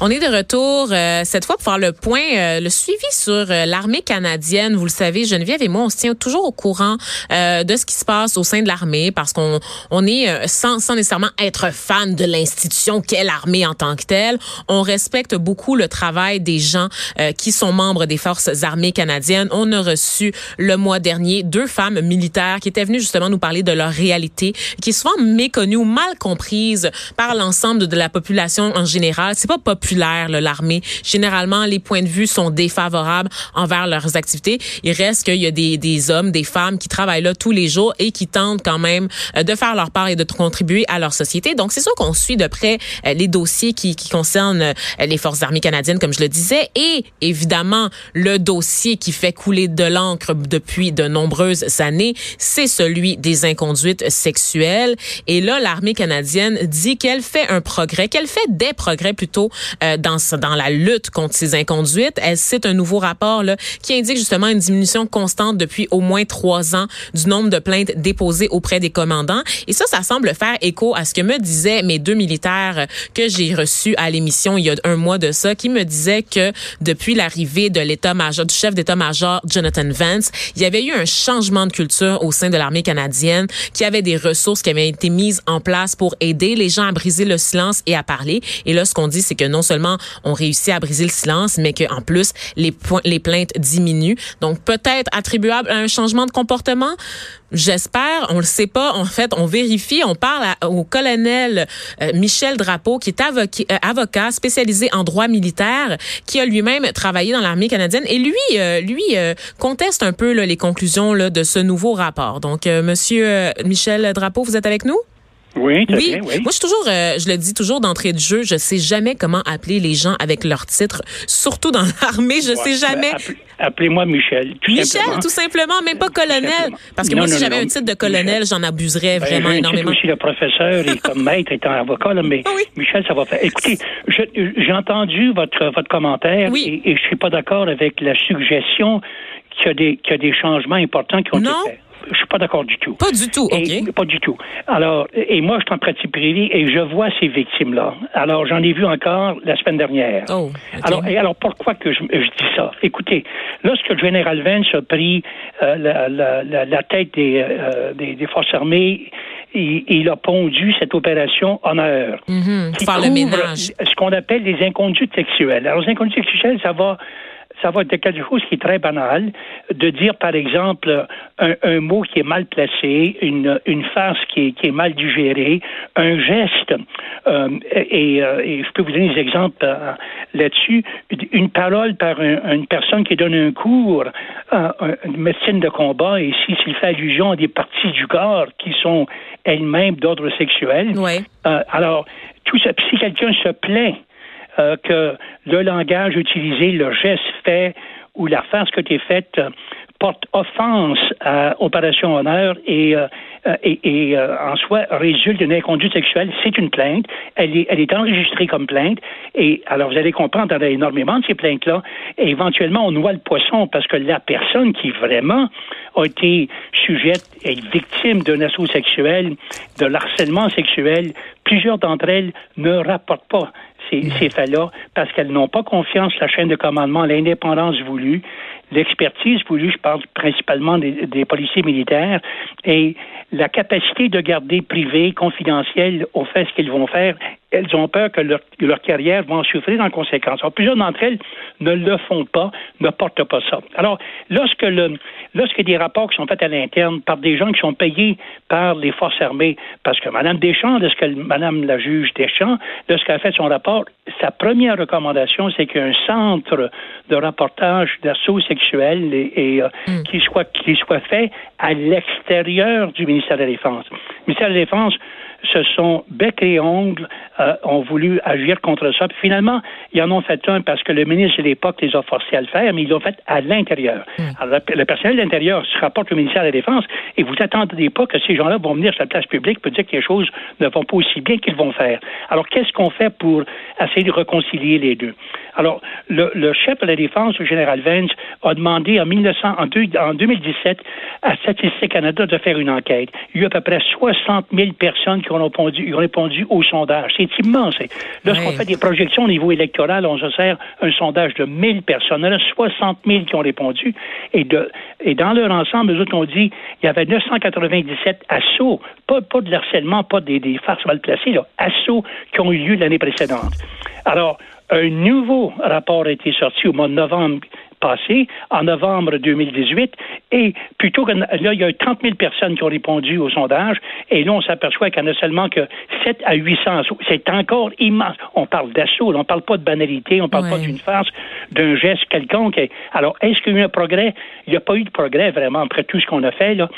On est de retour euh, cette fois pour faire le point, euh, le suivi sur euh, l'armée canadienne. Vous le savez, Geneviève et moi, on se tient toujours au courant de ce qui se passe au sein de l'armée parce qu'on on est sans, sans nécessairement être fan de l'institution qu'est l'armée en tant que telle. On respecte beaucoup le travail des gens qui sont membres des forces armées canadiennes. On a reçu le mois dernier deux femmes militaires qui étaient venues justement nous parler de leur réalité, qui est souvent méconnue ou mal comprise par l'ensemble de la population en général. C'est pas populaire l'armée. Généralement, les points de vue sont défavorables envers leurs activités. Il reste qu'il y a des, des hommes, des femmes qui travaillent là tous les jours et qui tentent quand même euh, de faire leur part et de contribuer à leur société. Donc, c'est sûr qu'on suit de près euh, les dossiers qui, qui concernent euh, les forces armées canadiennes, comme je le disais, et évidemment, le dossier qui fait couler de l'encre depuis de nombreuses années, c'est celui des inconduites sexuelles. Et là, l'armée canadienne dit qu'elle fait un progrès, qu'elle fait des progrès plutôt euh, dans, dans la lutte contre ces inconduites. Elle cite un nouveau rapport là, qui indique justement une diminution constante depuis au moins trois ans du nombre de plaintes déposées auprès des commandants. Et ça, ça semble faire écho à ce que me disaient mes deux militaires que j'ai reçus à l'émission il y a un mois de ça, qui me disaient que depuis l'arrivée de l'état-major, du chef d'état-major Jonathan Vance, il y avait eu un changement de culture au sein de l'armée canadienne, qui avait des ressources qui avaient été mises en place pour aider les gens à briser le silence et à parler. Et là, ce qu'on dit, c'est que non seulement on réussit à briser le silence, mais qu'en plus, les, les plaintes diminuent. Donc, peut-être attribuable à un changement de comportement? J'espère, on le sait pas. En fait, on vérifie. On parle au colonel euh, Michel Drapeau, qui est avocat, euh, avocat, spécialisé en droit militaire, qui a lui-même travaillé dans l'armée canadienne. Et lui, euh, lui conteste un peu les conclusions de ce nouveau rapport. Donc, Monsieur Michel Drapeau, vous êtes avec nous? Oui, oui. Bien, oui. Moi, je suis toujours, euh, je le dis toujours d'entrée de jeu, je sais jamais comment appeler les gens avec leur titre, surtout dans l'armée, je sais jamais. Appelez-moi Michel. Tout Michel, simplement. tout simplement, même pas colonel. Parce que moi, si j'avais un titre de colonel, j'en abuserais Ben, vraiment énormément. aussi le professeur et comme maître étant avocat, là, mais Ah oui. Michel, ça va faire. Écoutez, j'ai entendu votre, votre commentaire Oui. et, et je suis pas d'accord avec la suggestion qu'il y, a des, qu'il y a des changements importants qui ont Non. été faits. Je suis pas d'accord du tout. Pas du tout, Et- OK. pas du tout. Alors, et moi, je suis en pratique privée et je vois ces victimes-là. Alors, j'en ai vu encore la semaine dernière. Oh. Alors, et alors, pourquoi que je, je dis ça? Écoutez, lorsque le général Vance a pris euh, la, la- la- la tête des, euh, des, des forces armées, il, il a pondu cette opération honneur. Mhm, qui faire le ménage. Ce qu'on appelle les inconduites sexuelles. Alors, les inconduites sexuelles, ça va ça va être quelque chose qui est très banal, de dire, par exemple, un, un mot qui est mal placé, une, une phrase qui est, qui est mal digérée, un geste, euh, et, euh, et je peux vous donner des exemples euh, là-dessus, une parole par un- une personne qui donne un cours, euh, une médecine de combat, et s'il fait allusion à des parties du corps qui sont elles-mêmes d'ordre sexuel, Ouais. euh, alors, tout ça, puis si quelqu'un se plaint euh, que le langage utilisé, le geste fait ou la phrase que tu es faite euh, porte offense à Opération Honneur et, euh, et, et, en soi résulte d'une inconduite sexuelle, c'est une plainte. Elle est, enregistrée comme plainte. Et alors, vous allez comprendre, il y a énormément de ces plaintes-là. Et éventuellement, on noie le poisson parce que la personne qui vraiment a été sujette, est victime d'un assaut sexuel, de l'harcèlement sexuel, plusieurs d'entre elles ne rapportent pas ces, ces faits-là parce qu'elles n'ont pas confiance la chaîne de commandement, l'indépendance voulue, l'expertise voulue, je parle principalement des, des policiers militaires, et la capacité de garder privé, confidentiel, au fait ce qu'ils vont faire, elles ont peur que leur, leur carrière va en souffrir en conséquence. Alors, plusieurs d'entre elles ne le font pas, ne portent pas ça. Alors, lorsque le, lorsque des rapports qui sont faits à l'interne par des gens qui sont payés par les forces armées, parce que Mme Deschamps, lorsque Mme la juge Deschamps, lorsqu'elle a fait son rapport, sa première recommandation, c'est qu'un centre de rapportage d'assaut sexuel et, et, euh, qui soit qui soit fait à l'extérieur du ministère de la Défense. Le ministère de la Défense se sont bec et ongles, euh, ont voulu agir contre ça. Puis finalement, ils en ont fait un parce que le ministre de l'époque les a forcés à le faire, mais ils l'ont fait à l'intérieur. Hmm. Alors, le personnel de l'intérieur se rapporte au ministère de la Défense et vous attendez pas que ces gens-là vont venir sur la place publique pour dire que les choses ne vont pas aussi bien qu'ils vont faire. Alors, qu'est-ce qu'on fait pour essayer de réconcilier les deux? Alors, le, le chef de la Défense, le général Vance, a demandé en, 1900, en, deux, en 2017 à Statistique Canada de faire une enquête. Il y a à peu près 60 000 personnes qui ont répondu, ont répondu au sondage. C'est immense. Lorsqu'on fait des projections au niveau électoral, on se sert un sondage de 1000 personnes. Il y en a 60 000 qui ont répondu. Et, de, et dans leur ensemble, eux autres ont dit il y avait 997 assauts, pas, pas de harcèlement, pas des, des farces mal placées, là, assauts qui ont eu lieu l'année précédente. Alors, un nouveau rapport a été sorti au mois de novembre passé, en novembre 2018, et plutôt que là, il y a eu 30 000 personnes qui ont répondu au sondage, et là, on s'aperçoit qu'il n'y en a seulement que 7 à 800 C'est encore immense. On parle d'assaut, on ne parle pas de banalité, on ne parle pas d'une farce, d'un geste quelconque. Alors, est-ce qu'il y a eu un progrès? Il n'y a pas eu de progrès, vraiment, après tout ce qu'on a fait, là,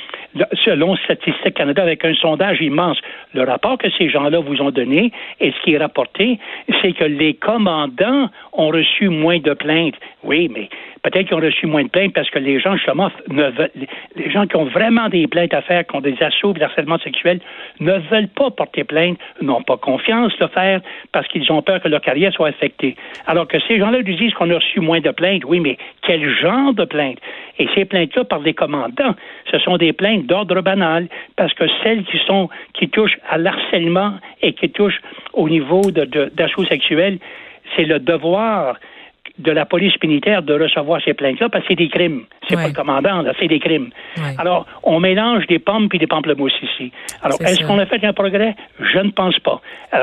selon Statistique Canada, avec un sondage immense. Le rapport que ces gens-là vous ont donné, et ce qui est rapporté, c'est que les commandants ont reçu moins de plaintes. Oui, mais Peut-être qu'ils ont reçu moins de plaintes parce que les gens, justement, ne veulent, les gens qui ont vraiment des plaintes à faire, qui ont des assauts d'harcèlement sexuel, ne veulent pas porter plainte, n'ont pas confiance de le faire parce qu'ils ont peur que leur carrière soit affectée. Alors que ces gens-là nous disent qu'on a reçu moins de plaintes. Oui, mais quel genre de plaintes? Et ces plaintes-là par des commandants, ce sont des plaintes d'ordre banal parce que celles qui sont, qui touchent à l'harcèlement et qui touchent au niveau d'assauts de, sexuels, c'est le devoir de la police militaire de recevoir ces plaintes-là parce que c'est des crimes. C'est pas le commandant, là, c'est des crimes. Alors, on mélange des pommes puis des pamplemousses ici. Alors, est-ce qu'on a fait un progrès? Je ne pense pas.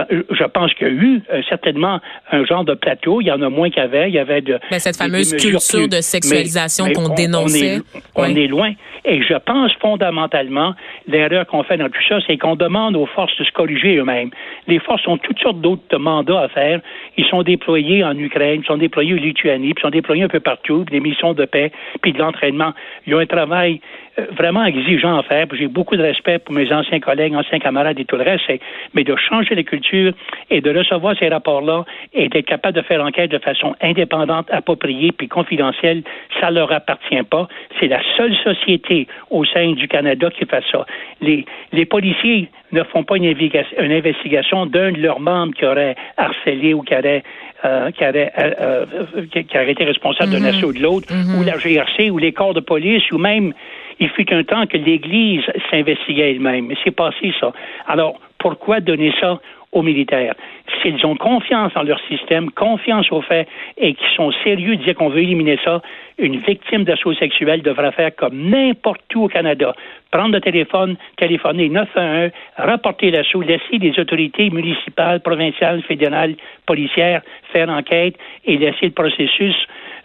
je pense qu'il y a eu euh, certainement un genre de plateau. Il y en a moins avait. Il y avait de. Mais cette fameuse culture de sexualisation qu'on dénonçait. On, est, on est loin. Et je pense fondamentalement, l'erreur qu'on fait dans tout ça, c'est qu'on demande aux forces de se corriger eux-mêmes. Les forces ont toutes sortes d'autres mandats à faire. Ils sont déployés en Ukraine, ils sont déployés au Lituanie, puis sont déployés un peu partout, des missions de paix, puis de l'entraînement. Ils ont un travail euh, vraiment exigeant à faire. J'ai beaucoup de respect pour mes anciens collègues, anciens camarades et tout le reste, mais de changer la culture et de recevoir ces rapports-là et d'être capable de faire enquête de façon indépendante, appropriée puis confidentielle, ça leur appartient pas. C'est la seule société au sein du Canada qui fait ça. Les, les policiers ne font pas une investigation d'un de leurs membres qui aurait harcelé ou qui aurait euh, qui, avait, euh, euh, qui, aurait été responsable d'un mhm. assaut de l'autre, ou mhm. la GRC, ou les corps de police, ou même, il fut un temps que l'Église s'investiguait elle-même. Mais c'est passé ça. Alors, pourquoi donner ça aux militaires? S'ils ont confiance en leur système, confiance au fait et qu'ils sont sérieux de dire qu'on veut éliminer ça, une victime d'assaut sexuel devra faire comme n'importe où au Canada. Prendre le téléphone, téléphoner 911, rapporter l'assaut, laisser les autorités municipales, provinciales, fédérales, policières faire enquête et laisser le processus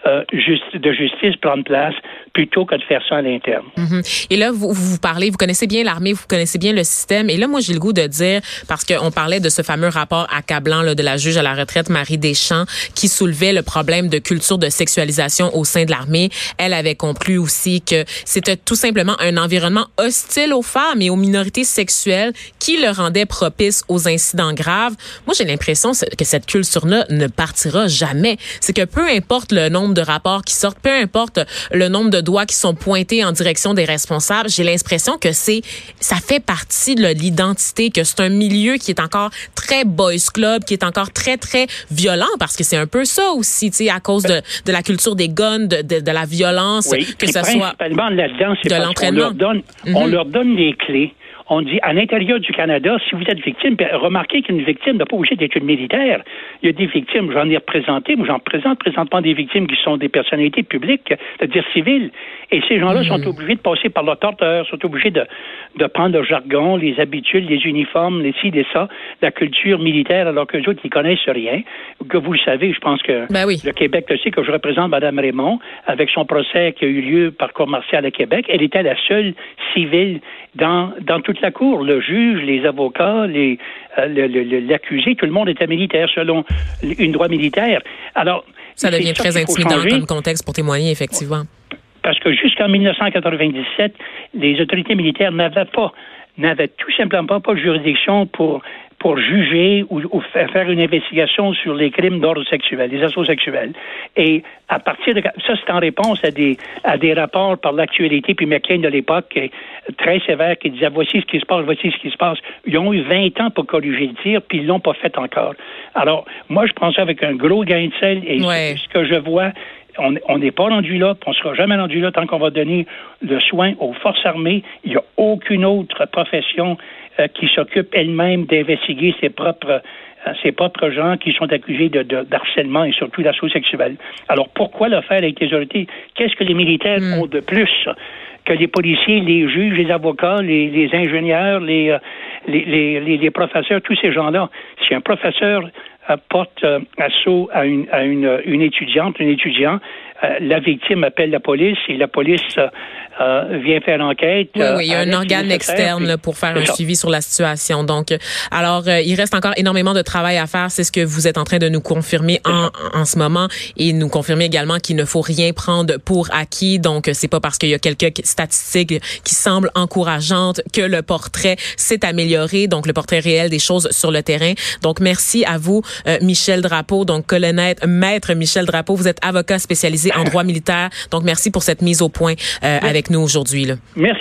euh, de justice prendre place plutôt que de faire ça à l'interne. Mhm. Et là, vous, vous parlez, vous connaissez bien l'armée, vous connaissez bien le système. Et là, moi, j'ai le goût de dire, parce qu'on parlait de ce fameux rapport accablant là, de la juge à la retraite, Marie Deschamps, qui soulevait le problème de culture de sexualisation au sein de l'armée. Elle avait conclu aussi que c'était tout simplement un environnement hostile aux femmes et aux minorités sexuelles qui le rendait propice aux incidents graves. Moi, j'ai l'impression que cette culture-là ne partira jamais. C'est que peu importe le nombre de rapports qui sortent, peu importe le nombre de doigts qui sont pointés en direction des responsables, j'ai l'impression que c'est ça fait partie de l'identité, que c'est un milieu qui est encore très boys club, qui est encore très très violent parce que c'est un peu ça aussi, tu sais, à cause de, de la culture des guns, de, de, la violence, que ce soit de l'entraînement. On, mm-hmm. leur donne les clés on dit à l'intérieur du Canada, si vous êtes victime, remarquez qu'une victime n'a pas obligé d'être une militaire. Il y a des victimes, j'en ai représenté, moi j'en présente présentement des victimes qui sont des personnalités publiques, c'est-à-dire civiles. Et ces gens-là sont hmm. obligés de passer par le torteur, sont obligés de, de prendre le jargon, les habitudes, les uniformes, les ci, les ça, la culture militaire, alors que les autres, ils connaissent rien. Que vous le savez, je pense que ben le Québec le sait, que je représente Mme Raymond, avec son procès qui a eu lieu par cour martiale à Québec, elle était la seule civile dans, dans toute la cour. Le juge, les avocats, les, euh, l'accusé, tout le monde était militaire selon une droit militaire. Alors, ça devient très intimidant comme contexte pour témoigner, effectivement. Parce que jusqu'en 1997, les autorités militaires n'avaient pas n'avait tout simplement pas de juridiction pour pour juger ou, faire une investigation sur les crimes d'ordre sexuel, les assauts sexuels. Et à partir de ça, c'est en réponse à des à des rapports par l'actualité puis McLean de l'époque très sévère qui disait voici ce qui se passe, voici ce qui se passe. Ils ont eu 20 ans pour corriger le tir puis ils l'ont pas fait encore. Alors moi je prends ça avec un gros gain de sel et ce que je vois on n'est pas rendu là, on ne sera jamais rendu là tant qu'on va donner le soin aux forces armées. Il n'y a aucune autre profession euh, qui s'occupe elle-même d'investiguer ses propres euh, ses propres gens qui sont accusés de, d'harcèlement et surtout d'assaut sexuel. Alors pourquoi le faire avec les autorités? Qu'est-ce que les militaires hmm. ont de plus que les policiers, les juges, les avocats, les, ingénieurs, euh, les, les, les, professeurs, tous ces gens-là? Si un professeur porte assaut à une, à une, une étudiante, un étudiant, la victime appelle la police et la police euh, vient faire l'enquête. Oui, oui, il y a un organe externe pour faire un suivi sur la situation. Donc, alors, euh, il reste encore énormément de travail à faire. C'est ce que vous êtes en train de nous confirmer en, en ce moment et nous confirmer également qu'il ne faut rien prendre pour acquis. Donc, c'est pas parce qu'il y a quelques statistiques qui semblent encourageantes que le portrait s'est amélioré. Donc, le portrait réel des choses sur le terrain. Donc, merci à vous, euh, Michel Drapeau. Donc, colonel, maître Michel Drapeau, vous êtes avocat spécialisé en droit militaire. Donc, merci pour cette mise au point avec nous aujourd'hui. Merci.